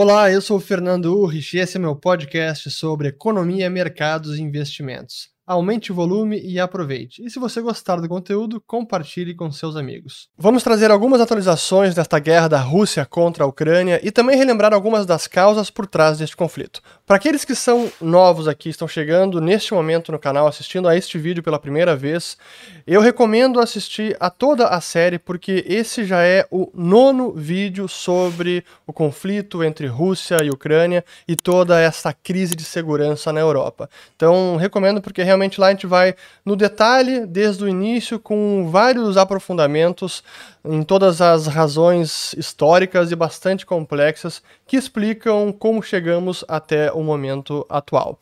Olá, eu sou o Fernando Urrich e esse é meu podcast sobre economia, mercados e investimentos. Aumente o volume e aproveite. E se você gostar do conteúdo, compartilhe com seus amigos. Vamos trazer algumas atualizações desta guerra da Rússia contra a Ucrânia e também relembrar algumas das causas por trás deste conflito. Para aqueles que são novos aqui, estão chegando neste momento no canal, assistindo a este vídeo pela primeira vez, eu recomendo assistir a toda a série porque esse já é o nono vídeo sobre o conflito entre Rússia e Ucrânia e toda essa crise de segurança na Europa. Então, recomendo porque realmente realmente lá a gente vai no detalhe desde o início com vários aprofundamentos em todas as razões históricas e bastante complexas que explicam como chegamos até o momento atual.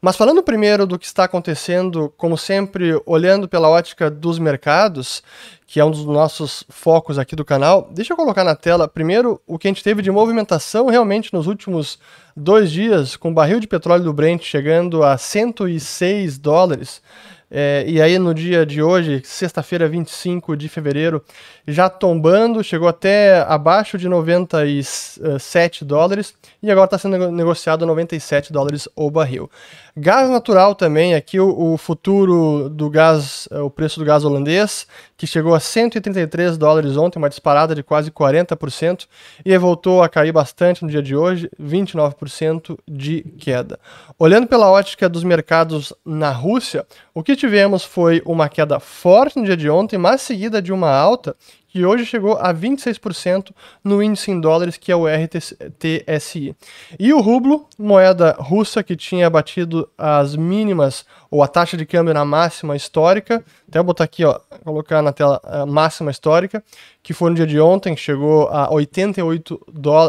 Mas falando primeiro do que está acontecendo, como sempre, olhando pela ótica dos mercados, que é um dos nossos focos aqui do canal, deixa eu colocar na tela primeiro o que a gente teve de movimentação realmente nos últimos dois dias, com o barril de petróleo do Brent chegando a 106 dólares. É, e aí no dia de hoje, sexta-feira, 25 de fevereiro, já tombando, chegou até abaixo de 97 dólares e agora está sendo negociado 97 dólares o barril. Gás natural também, aqui o, o, futuro do gás, é, o preço do gás holandês, que chegou a 133 dólares ontem, uma disparada de quase 40%, e voltou a cair bastante no dia de hoje, 29% de queda. Olhando pela ótica dos mercados na Rússia, o que tivemos foi uma queda forte no dia de ontem, mas seguida de uma alta que hoje chegou a 26% no índice em dólares, que é o RTSI. E o rublo, moeda russa que tinha batido as mínimas ou a taxa de câmbio na máxima histórica, até botar aqui, ó, colocar na tela a máxima histórica, que foi no dia de ontem, chegou a 88,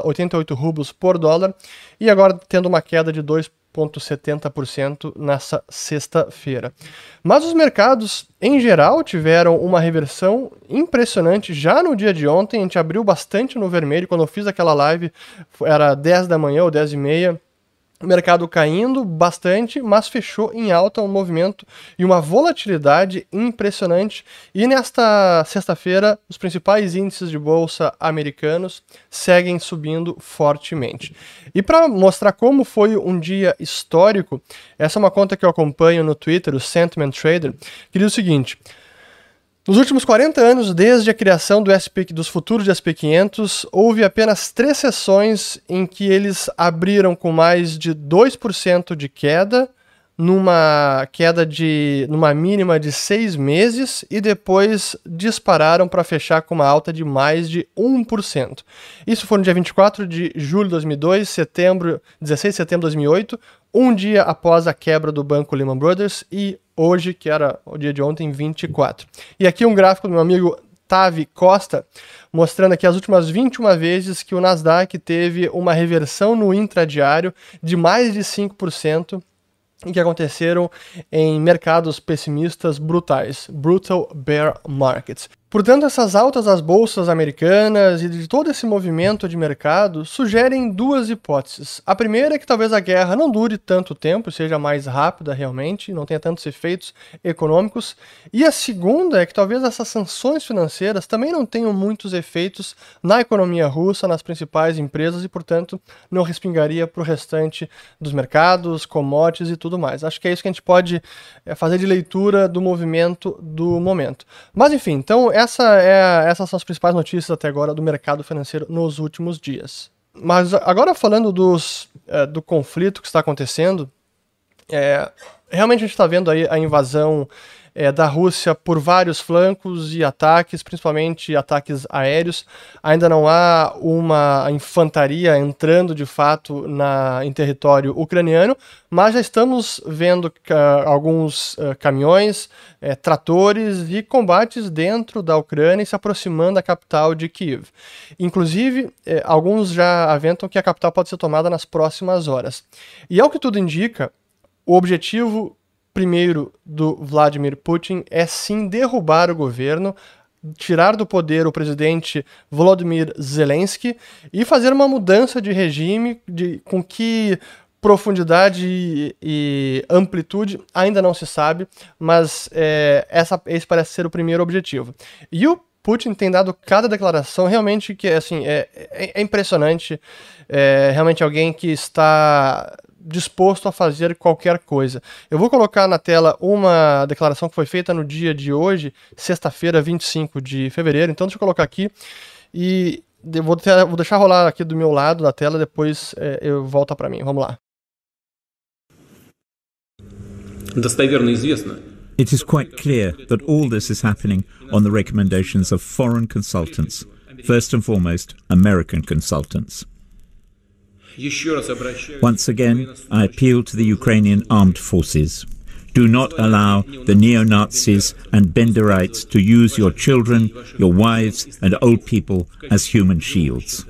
88 rublos por dólar, e agora tendo uma queda de 2 0,70% nessa sexta-feira. Mas os mercados, em geral, tiveram uma reversão impressionante já no dia de ontem. A gente abriu bastante no vermelho. Quando eu fiz aquela live, era 10 da manhã ou 10 e meia o mercado caindo bastante, mas fechou em alta um movimento e uma volatilidade impressionante. E nesta sexta-feira, os principais índices de bolsa americanos seguem subindo fortemente. E para mostrar como foi um dia histórico, essa é uma conta que eu acompanho no Twitter, o Sentiment Trader, que diz o seguinte: nos últimos 40 anos, desde a criação do SP, dos futuros de SP500, houve apenas três sessões em que eles abriram com mais de 2% de queda, numa queda de numa mínima de seis meses e depois dispararam para fechar com uma alta de mais de 1%. Isso foi no dia 24 de julho de 2002, setembro, 16 de setembro de 2008, um dia após a quebra do banco Lehman Brothers e hoje, que era o dia de ontem, 24. E aqui um gráfico do meu amigo Tavi Costa, mostrando aqui as últimas 21 vezes que o Nasdaq teve uma reversão no intradiário de mais de 5% que aconteceram em mercados pessimistas brutais, brutal bear markets. Portanto, essas altas das bolsas americanas e de todo esse movimento de mercado sugerem duas hipóteses. A primeira é que talvez a guerra não dure tanto tempo, seja mais rápida realmente, não tenha tantos efeitos econômicos. E a segunda é que talvez essas sanções financeiras também não tenham muitos efeitos na economia russa, nas principais empresas e, portanto, não respingaria para o restante dos mercados, commodities e tudo mais. Acho que é isso que a gente pode eh, fazer de leitura do movimento do momento. Mas enfim, então essa é, essas são as principais notícias até agora do mercado financeiro nos últimos dias. Mas agora falando dos, é, do conflito que está acontecendo, é, realmente a gente está vendo aí a invasão é, da Rússia por vários flancos e ataques, principalmente ataques aéreos. Ainda não há uma infantaria entrando de fato na, em território ucraniano, mas já estamos vendo uh, alguns uh, caminhões, uh, tratores e combates dentro da Ucrânia e se aproximando da capital de Kiev. Inclusive, eh, alguns já aventam que a capital pode ser tomada nas próximas horas. E ao que tudo indica, o objetivo primeiro do Vladimir Putin é sim derrubar o governo, tirar do poder o presidente Volodymyr Zelensky e fazer uma mudança de regime de, com que profundidade e, e amplitude ainda não se sabe, mas é, essa, esse parece ser o primeiro objetivo. E o Putin tem dado cada declaração realmente que assim é, é, é impressionante. É realmente alguém que está disposto a fazer qualquer coisa. Eu vou colocar na tela uma declaração que foi feita no dia de hoje, sexta-feira, 25 de fevereiro. Então, deixa eu colocar aqui e vou, ter, vou deixar rolar aqui do meu lado da tela, depois é, eu volta para mim. Vamos lá. It is quite clear that all this is happening on the recommendations of foreign consultants, first and foremost American consultants. Once again, I appeal to the Ukrainian armed forces. Do not allow the neo Nazis and Benderites to use your children, your wives, and old people as human shields.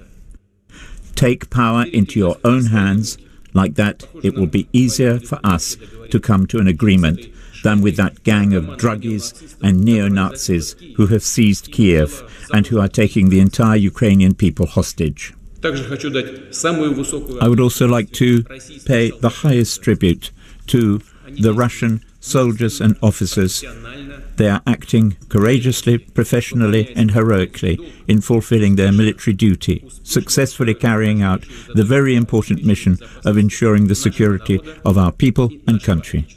Take power into your own hands. Like that, it will be easier for us to come to an agreement than with that gang of druggies and neo Nazis who have seized Kiev and who are taking the entire Ukrainian people hostage. I would also like to pay the highest tribute to the Russian soldiers and officers. They are acting courageously, professionally, and heroically in fulfilling their military duty, successfully carrying out the very important mission of ensuring the security of our people and country.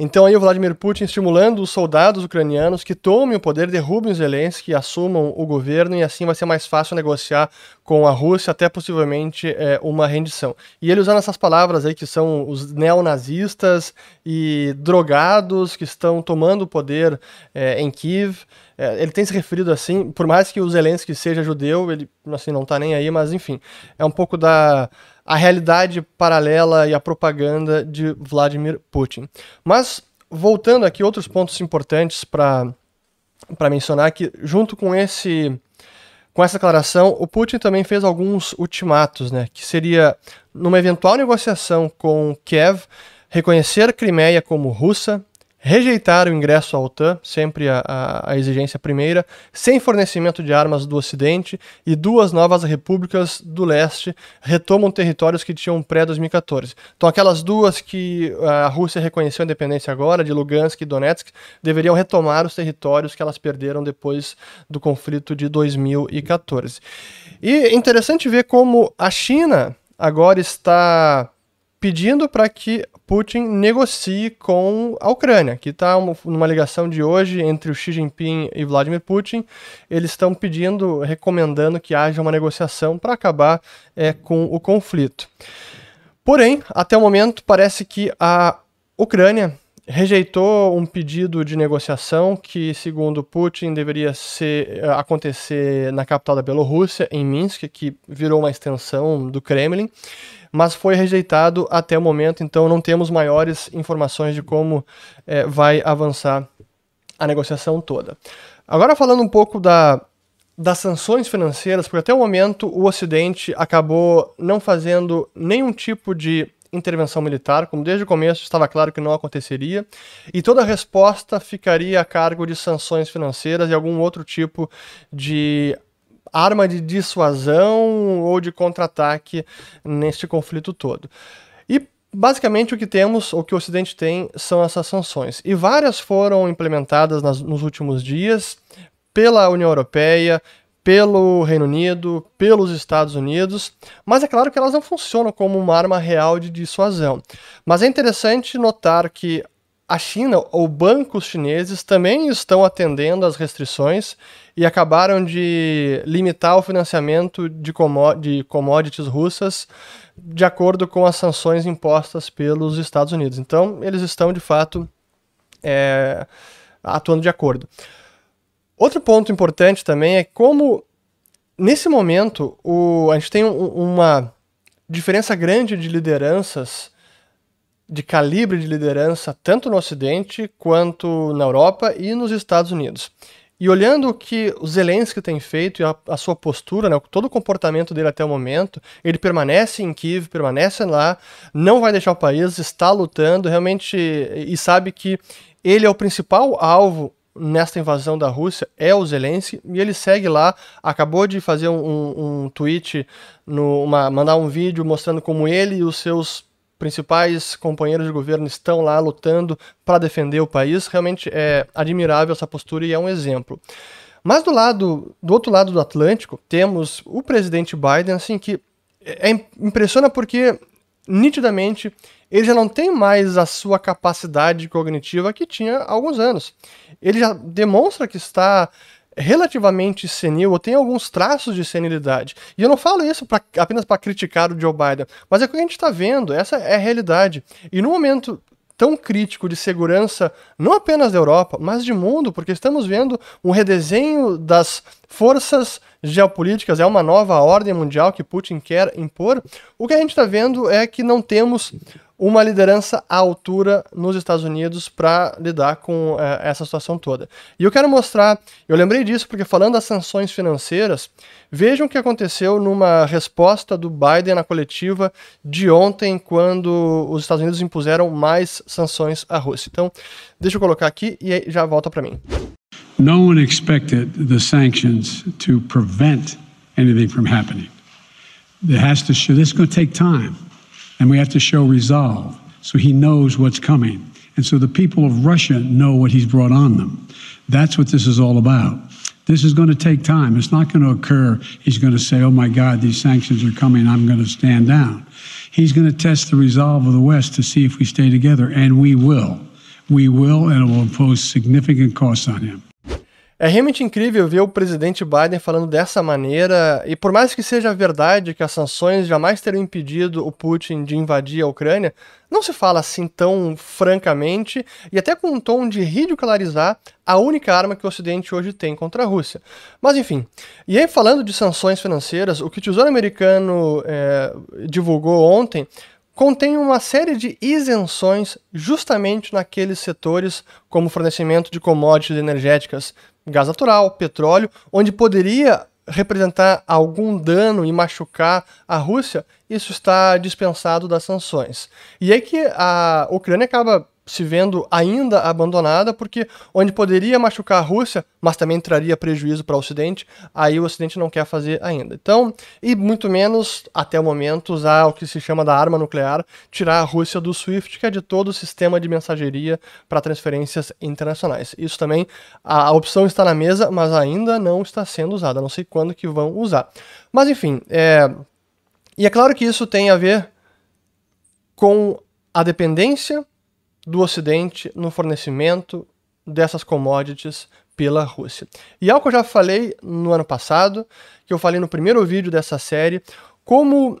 Então aí o Vladimir Putin estimulando os soldados ucranianos que tomem o poder, derrubem os Zelensky, assumam o governo e assim vai ser mais fácil negociar com a Rússia, até possivelmente é, uma rendição. E ele usando essas palavras aí que são os neonazistas e drogados que estão tomando o poder é, em Kiev. É, ele tem se referido assim, por mais que o Zelensky seja judeu, ele assim, não está nem aí, mas enfim, é um pouco da a realidade paralela e a propaganda de Vladimir Putin. Mas, voltando aqui, outros pontos importantes para mencionar que, junto com esse com essa declaração, o Putin também fez alguns ultimatos, né, que seria, numa eventual negociação com Kiev, reconhecer a Crimeia como russa, rejeitar o ingresso à OTAN, sempre a, a, a, exigência primeira, sem fornecimento de armas do Ocidente, e duas novas repúblicas do leste retomam territórios que tinham pré-2014. Então, aquelas duas que a Rússia reconheceu a independência agora, de Lugansk e Donetsk, deveriam retomar os territórios que elas perderam depois do conflito de 2014. E é interessante ver como a China agora está pedindo para que Putin negocie com a Ucrânia, que está numa ligação de hoje entre o Xi Jinping e Vladimir Putin. Eles estão pedindo, recomendando que haja uma negociação para acabar é, com o conflito. Porém, até o momento, parece que a Ucrânia rejeitou um pedido de negociação que, segundo Putin, deveria ser, é, acontecer na capital da Bielorrússia, em Minsk, que virou uma extensão do Kremlin mas foi rejeitado até o momento, então não temos maiores informações de como é, vai avançar a negociação toda. Agora falando um pouco da, das sanções financeiras, porque até o momento o Ocidente acabou não fazendo nenhum tipo de intervenção militar, como desde o começo estava claro que não aconteceria, e toda a resposta ficaria a cargo de sanções financeiras e algum outro tipo de arma de dissuasão ou de contra-ataque neste conflito todo. E basicamente o que temos, o que o Ocidente tem, são essas sanções. E várias foram implementadas nas, nos últimos dias pela União Europeia, pelo Reino Unido, pelos Estados Unidos, mas é claro que elas não funcionam como uma arma real de dissuasão. Mas é interessante notar que a China ou bancos chineses também estão atendendo às restrições e acabaram de limitar o financiamento de, de commodities russas de acordo com as sanções impostas pelos Estados Unidos. Então, eles estão de fato é, atuando de acordo. Outro ponto importante também é como, nesse momento, o, a gente tem um, uma diferença grande de lideranças de calibre de liderança tanto no Ocidente quanto na Europa e nos Estados Unidos. E olhando o que o Zelensky tem feito e a, a, sua postura, né, todo o comportamento dele até o momento, ele permanece em Kiev, permanece lá, não vai deixar o país, está lutando realmente e sabe que ele é o principal alvo nesta invasão da Rússia é o Zelensky e ele segue lá. Acabou de fazer um, um, tweet, no, uma, mandar um vídeo mostrando como ele e os seus principais companheiros de governo estão lá lutando para defender o país. Realmente é admirável essa postura e é um exemplo. Mas do lado, do outro lado do Atlântico, temos o presidente Biden, assim, que é, impressiona porque nitidamente ele já não tem mais a sua capacidade cognitiva que tinha há alguns anos. Ele já demonstra que está relativamente senil, ou tem alguns traços de senilidade. E eu não falo isso pra, apenas para criticar o Joe Biden, mas é o que a gente está vendo, essa é a realidade. E no momento tão crítico de segurança, não apenas da Europa, mas de mundo, porque estamos vendo um redesenho das forças geopolíticas, é uma nova ordem mundial que Putin quer impor. O que a gente está vendo é que não temos uma liderança à altura nos Estados Unidos para lidar com é, essa situação toda. E eu quero mostrar, eu lembrei disso porque falando das sanções financeiras, vejam o que aconteceu numa resposta do Biden na coletiva de ontem, quando os Estados Unidos impuseram mais sanções à Rússia. Então, deixa eu colocar aqui e já volta para mim. No one expected the sanctions to prevent anything from happening. There has to show this is going to take time. And we have to show resolve so he knows what's coming. And so the people of Russia know what he's brought on them. That's what this is all about. This is going to take time. It's not going to occur. He's going to say, oh my God, these sanctions are coming. I'm going to stand down. He's going to test the resolve of the West to see if we stay together. And we will. We will, and it will impose significant costs on him. É realmente incrível ver o presidente Biden falando dessa maneira, e por mais que seja verdade que as sanções jamais teriam impedido o Putin de invadir a Ucrânia, não se fala assim tão francamente e até com um tom de ridicularizar a única arma que o Ocidente hoje tem contra a Rússia. Mas enfim, e aí falando de sanções financeiras, o que o Tesouro Americano é, divulgou ontem contém uma série de isenções justamente naqueles setores como fornecimento de commodities energéticas gás natural, petróleo, onde poderia representar algum dano e machucar a Rússia, isso está dispensado das sanções. E é que a Ucrânia acaba se vendo ainda abandonada, porque onde poderia machucar a Rússia, mas também traria prejuízo para o Ocidente, aí o Ocidente não quer fazer ainda. Então, e muito menos, até o momento, usar o que se chama da arma nuclear, tirar a Rússia do SWIFT, que é de todo o sistema de mensageria para transferências internacionais. Isso também, a, a opção está na mesa, mas ainda não está sendo usada. Não sei quando que vão usar. Mas enfim, é... e é claro que isso tem a ver com a dependência do Ocidente no fornecimento dessas commodities pela Rússia. E algo que eu já falei no ano passado, que eu falei no primeiro vídeo dessa série, como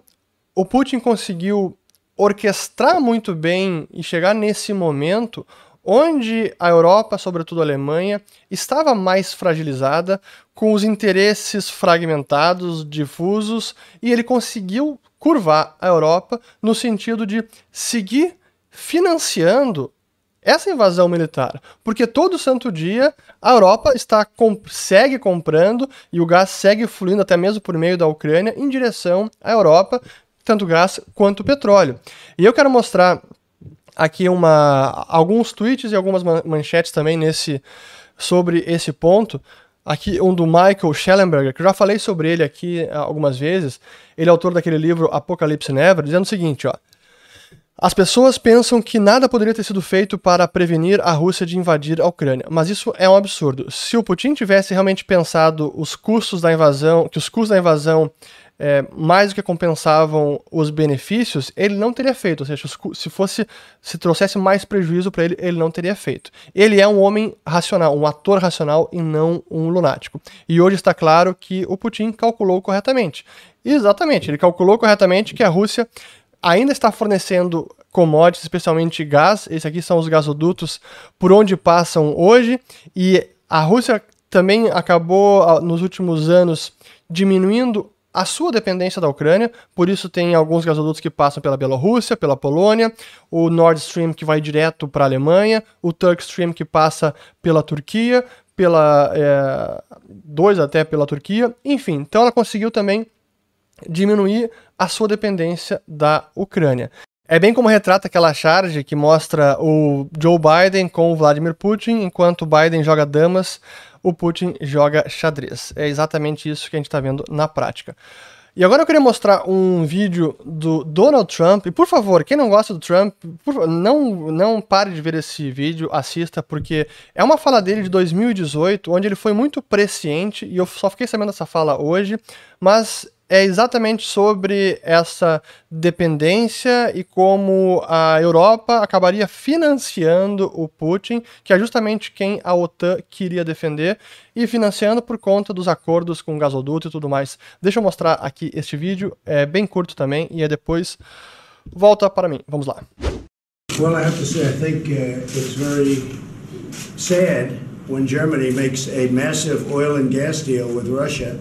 o Putin conseguiu orquestrar muito bem e chegar nesse momento onde a Europa, sobretudo a Alemanha, estava mais fragilizada, com os interesses fragmentados, difusos, e ele conseguiu curvar a Europa no sentido de seguir financiando essa invasão militar, porque todo santo dia a Europa está segue comprando e o gás segue fluindo até mesmo por meio da Ucrânia em direção à Europa, tanto gás quanto petróleo. E eu quero mostrar aqui uma, alguns tweets e algumas manchetes também nesse sobre esse ponto. Aqui um do Michael Schellenberger, que eu já falei sobre ele aqui algumas vezes. Ele é autor daquele livro Apocalipse Never, dizendo o seguinte, ó: as pessoas pensam que nada poderia ter sido feito para prevenir a Rússia de invadir a Ucrânia, mas isso é um absurdo. Se o Putin tivesse realmente pensado os custos da invasão, que os custos da invasão é, mais do que compensavam os benefícios, ele não teria feito. Ou seja, se fosse, se trouxesse mais prejuízo para ele, ele não teria feito. Ele é um homem racional, um ator racional e não um lunático. E hoje está claro que o Putin calculou corretamente. Exatamente, ele calculou corretamente que a Rússia ainda está fornecendo commodities, especialmente gás. Esses aqui são os gasodutos por onde passam hoje. E a Rússia também acabou, nos últimos anos, diminuindo a sua dependência da Ucrânia, por isso tem alguns gasodutos que passam pela Bielorrússia, pela Polônia, o Nord Stream que vai direto para a Alemanha, o Turk Stream que passa pela Turquia, pela é, dois até pela Turquia, enfim. Então ela conseguiu também diminuir a sua dependência da Ucrânia. É bem como retrata aquela charge que mostra o Joe Biden com o Vladimir Putin, enquanto o Biden joga damas, o Putin joga xadrez. É exatamente isso que a gente está vendo na prática. E agora eu queria mostrar um vídeo do Donald Trump. E por favor, quem não gosta do Trump, por, não, não pare de ver esse vídeo, assista, porque é uma fala dele de 2018, onde ele foi muito presciente, e eu só fiquei sabendo dessa fala hoje, mas é exatamente sobre essa dependência e como a Europa acabaria financiando o Putin, que é justamente quem a OTAN queria defender, e financiando por conta dos acordos com o gasoduto e tudo mais. Deixa eu mostrar aqui este vídeo, é bem curto também, e é depois volta para mim. Vamos lá. Well, I have to say, I think uh, it's very sad when Germany makes a massive oil and gas deal with Russia.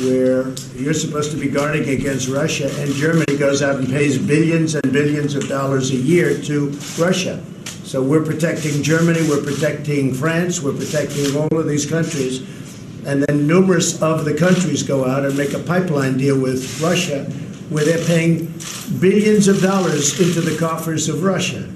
where you're supposed to be guarding against Russia, and Germany goes out and pays billions and billions of dollars a year to Russia. So we're protecting Germany, we're protecting France, we're protecting all of these countries. And then numerous of the countries go out and make a pipeline deal with Russia where they're paying billions of dollars into the coffers of Russia.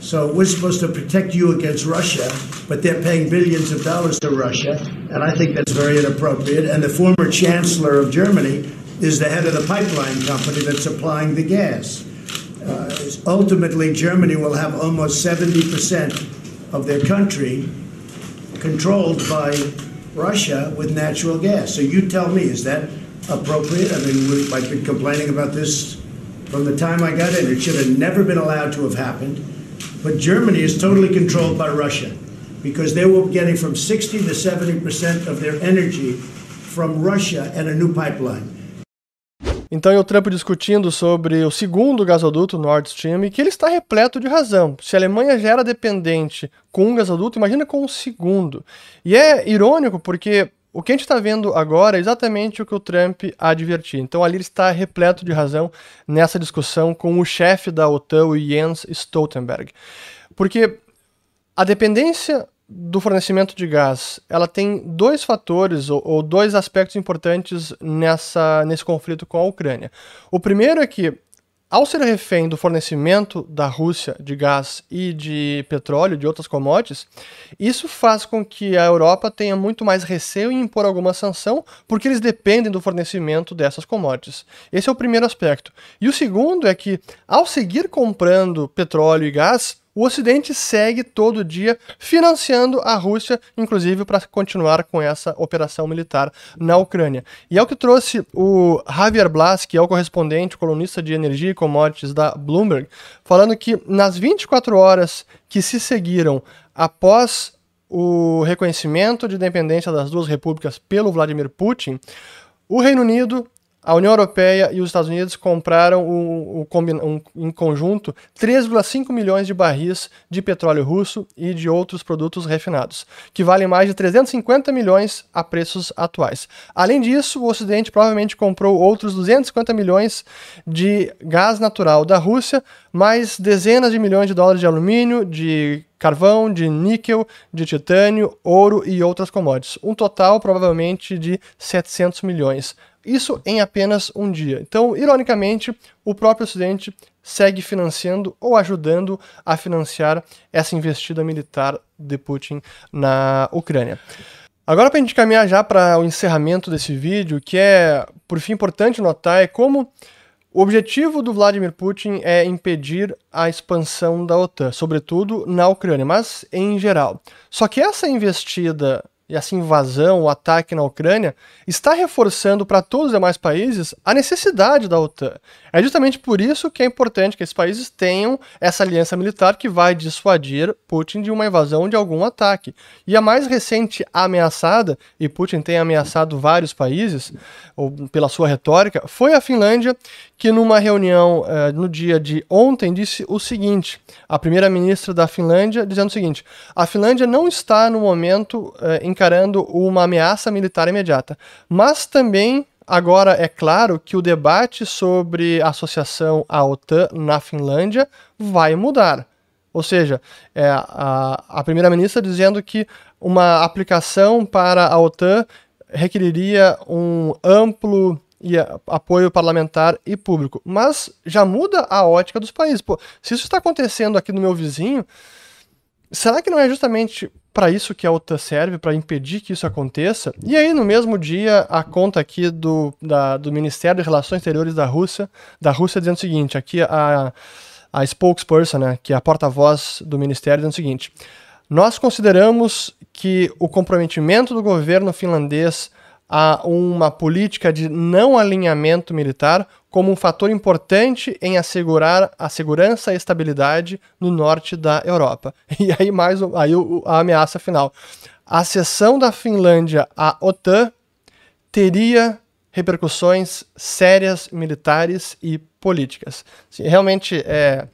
So we're supposed to protect you against Russia, but they're paying billions of dollars to Russia, and I think that's very inappropriate. And the former chancellor of Germany is the head of the pipeline company that's supplying the gas. Uh, ultimately, Germany will have almost 70% of their country controlled by Russia with natural gas. So you tell me, is that appropriate? I mean, we, I've been complaining about this from the time I got in. It should have never been allowed to have happened. But Germany is totally controlled by Russia because they were getting from 60 to 70 percent of their energy from Russia and a new pipeline. Então, o Trump discutindo sobre o segundo gasoduto Nord Stream que ele está repleto de razão. Se a Alemanha já era dependente com um gasoduto, imagina com o um segundo. E é irônico porque o que a gente está vendo agora é exatamente o que o Trump advertiu. Então ali ele está repleto de razão nessa discussão com o chefe da OTAN, o Jens Stoltenberg. Porque a dependência do fornecimento de gás, ela tem dois fatores ou, ou dois aspectos importantes nessa, nesse conflito com a Ucrânia. O primeiro é que ao ser refém do fornecimento da Rússia de gás e de petróleo, de outras commodities, isso faz com que a Europa tenha muito mais receio em impor alguma sanção, porque eles dependem do fornecimento dessas commodities. Esse é o primeiro aspecto. E o segundo é que, ao seguir comprando petróleo e gás, o Ocidente segue todo dia financiando a Rússia, inclusive para continuar com essa operação militar na Ucrânia. E é o que trouxe o Javier Blas, que é o correspondente, colunista de energia e commodities da Bloomberg, falando que nas 24 horas que se seguiram após o reconhecimento de independência das duas repúblicas pelo Vladimir Putin, o Reino Unido a União Europeia e os Estados Unidos compraram um, um, um, em conjunto 3,5 milhões de barris de petróleo russo e de outros produtos refinados, que valem mais de 350 milhões a preços atuais. Além disso, o Ocidente provavelmente comprou outros 250 milhões de gás natural da Rússia, mais dezenas de milhões de dólares de alumínio, de carvão, de níquel, de titânio, ouro e outras commodities. Um total provavelmente de 700 milhões isso em apenas um dia. Então, ironicamente, o próprio Ocidente segue financiando ou ajudando a financiar essa investida militar de Putin na Ucrânia. Agora, para a gente caminhar já para o encerramento desse vídeo, que é, por fim, importante notar é como o objetivo do Vladimir Putin é impedir a expansão da OTAN, sobretudo na Ucrânia, mas em geral. Só que essa investida e essa invasão, o ataque na Ucrânia, está reforçando para todos os demais países a necessidade da OTAN. É justamente por isso que é importante que esses países tenham essa aliança militar que vai dissuadir Putin de uma invasão de algum ataque. E a mais recente ameaçada, e Putin tem ameaçado vários países, ou pela sua retórica, foi a Finlândia, que numa reunião eh, no dia de ontem disse o seguinte: a primeira-ministra da Finlândia dizendo o seguinte: a Finlândia não está no momento eh, encarando uma ameaça militar imediata, mas também Agora, é claro que o debate sobre a associação à OTAN na Finlândia vai mudar. Ou seja, é, a, a primeira-ministra dizendo que uma aplicação para a OTAN requeriria um amplo e apoio parlamentar e público. Mas já muda a ótica dos países. Pô, se isso está acontecendo aqui no meu vizinho, será que não é justamente para isso que a OTAN serve, para impedir que isso aconteça? E aí, no mesmo dia, a conta aqui do, da, do Ministério de Relações Exteriores da Rússia, da Rússia dizendo o seguinte, aqui a, a spokesperson, né, que é a porta-voz do Ministério, dizendo o seguinte, nós consideramos que o comprometimento do governo finlandês a uma política de não alinhamento militar como um fator importante em assegurar a segurança e estabilidade no norte da Europa. E aí mais aí a ameaça final. A acessão da Finlândia à OTAN teria repercussões sérias militares e políticas. Realmente, é,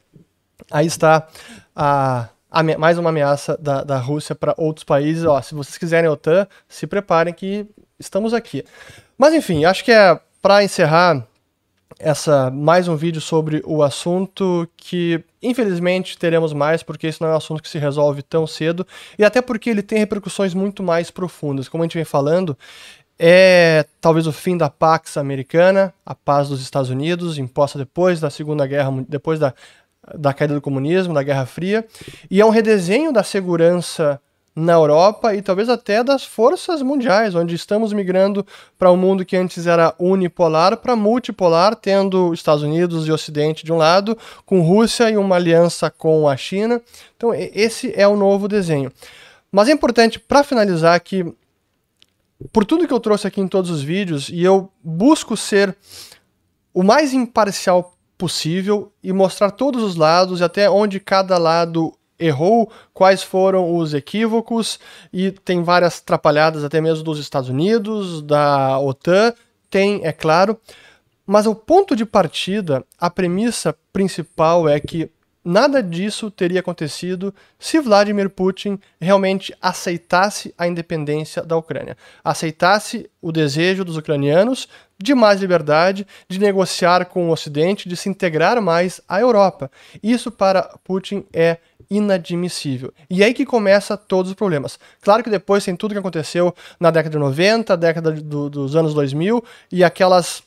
aí está a mais uma ameaça da, da Rússia para outros países. Ó, se vocês quiserem a OTAN, se preparem que estamos aqui. Mas enfim, acho que é para encerrar essa mais um vídeo sobre o assunto que infelizmente teremos mais porque isso não é um assunto que se resolve tão cedo e até porque ele tem repercussões muito mais profundas. Como a gente vem falando, é talvez o fim da Pax americana, a paz dos Estados Unidos, imposta depois da Segunda Guerra, depois da da queda do comunismo, da Guerra Fria, e é um redesenho da segurança na Europa e talvez até das forças mundiais, onde estamos migrando para um mundo que antes era unipolar para multipolar, tendo Estados Unidos e Ocidente de um lado, com Rússia e uma aliança com a China. Então, esse é o novo desenho. Mas é importante, para finalizar, que por tudo que eu trouxe aqui em todos os vídeos, e eu busco ser o mais imparcial possível e mostrar todos os lados e até onde cada lado errou, quais foram os equívocos e tem várias trapalhadas até mesmo dos Estados Unidos, da OTAN, tem, é claro, mas o ponto de partida, a premissa principal é que nada disso teria acontecido se Vladimir Putin realmente aceitasse a independência da Ucrânia, aceitasse o desejo dos ucranianos de mais liberdade, de negociar com o Ocidente, de se integrar mais à Europa. Isso para Putin é inadmissível. E é aí que começa todos os problemas. Claro que depois tem tudo que aconteceu na década de 90, década do, dos anos 2000 e aquelas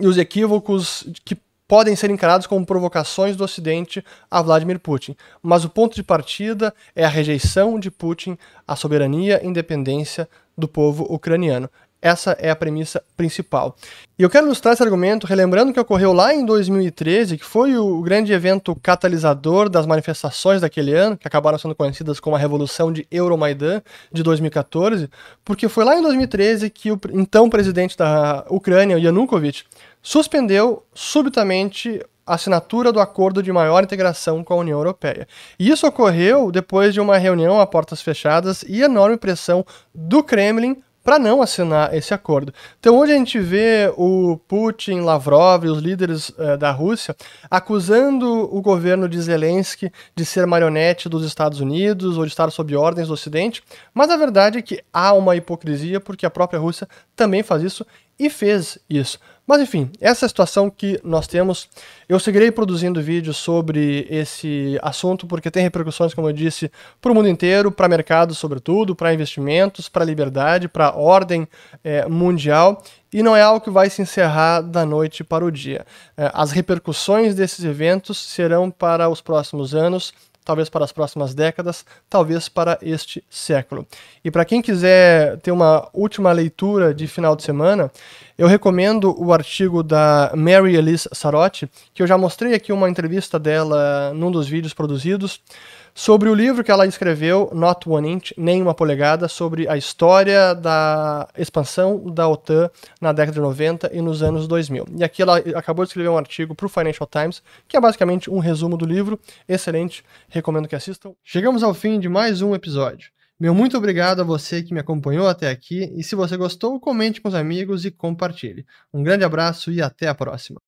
e os equívocos que podem ser encarados como provocações do Ocidente a Vladimir Putin. Mas o ponto de partida é a rejeição de Putin à soberania e independência do povo ucraniano. Essa é a premissa principal. E eu quero ilustrar esse argumento relembrando que ocorreu lá em 2013, que foi o grande evento catalisador das manifestações daquele ano, que acabaram sendo conhecidas como a Revolução de Euromaidan de 2014, porque foi lá em 2013 que o então presidente da Ucrânia, Yanukovych, suspendeu subitamente a assinatura do acordo de maior integração com a União Europeia. E isso ocorreu depois de uma reunião a portas fechadas e enorme pressão do Kremlin para não assinar esse acordo. Então, hoje a gente vê o Putin, Lavrov e os líderes eh, da Rússia acusando o governo de Zelensky de ser marionete dos Estados Unidos ou de estar sob ordens do Ocidente, mas a verdade é que há uma hipocrisia porque a própria Rússia também faz isso e fez isso. Mas enfim, essa é a situação que nós temos. Eu seguirei produzindo vídeos sobre esse assunto porque tem repercussões, como eu disse, para o mundo inteiro, para mercados sobretudo, para investimentos, para liberdade, para ordem é, mundial. E não é algo que vai se encerrar da noite para o dia. É, as repercussões desses eventos serão para os próximos anos talvez para as próximas décadas, talvez para este século. E para quem quiser ter uma última leitura de final de semana, eu recomendo o artigo da Mary Elise Sarotti, que eu já mostrei aqui uma entrevista dela num dos vídeos produzidos sobre o livro que ela escreveu, Not One Inch, Nem Uma Polegada, sobre a história da expansão da OTAN na década de 90 e nos anos 2000. E aqui ela acabou de escrever um artigo para o Financial Times, que é basicamente um resumo do livro, excelente, recomendo que assistam. Chegamos ao fim de mais um episódio. Meu muito obrigado a você que me acompanhou até aqui e se você gostou, comente com os amigos e compartilhe. Um grande abraço e até a próxima.